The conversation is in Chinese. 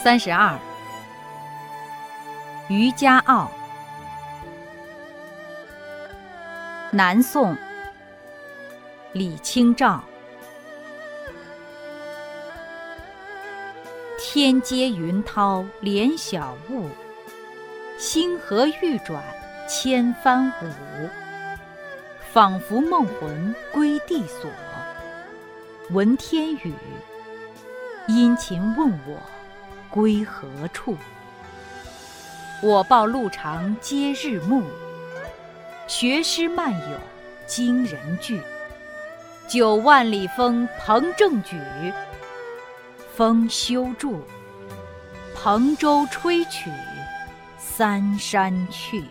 三十二，渔家傲。南宋，李清照。天接云涛连晓雾，星河欲转千帆舞。仿佛梦魂归地所，闻天语，殷勤问我归何处？我报路长皆日暮，学诗漫有惊人句。九万里风鹏正举，风休住，蓬舟吹取三山去。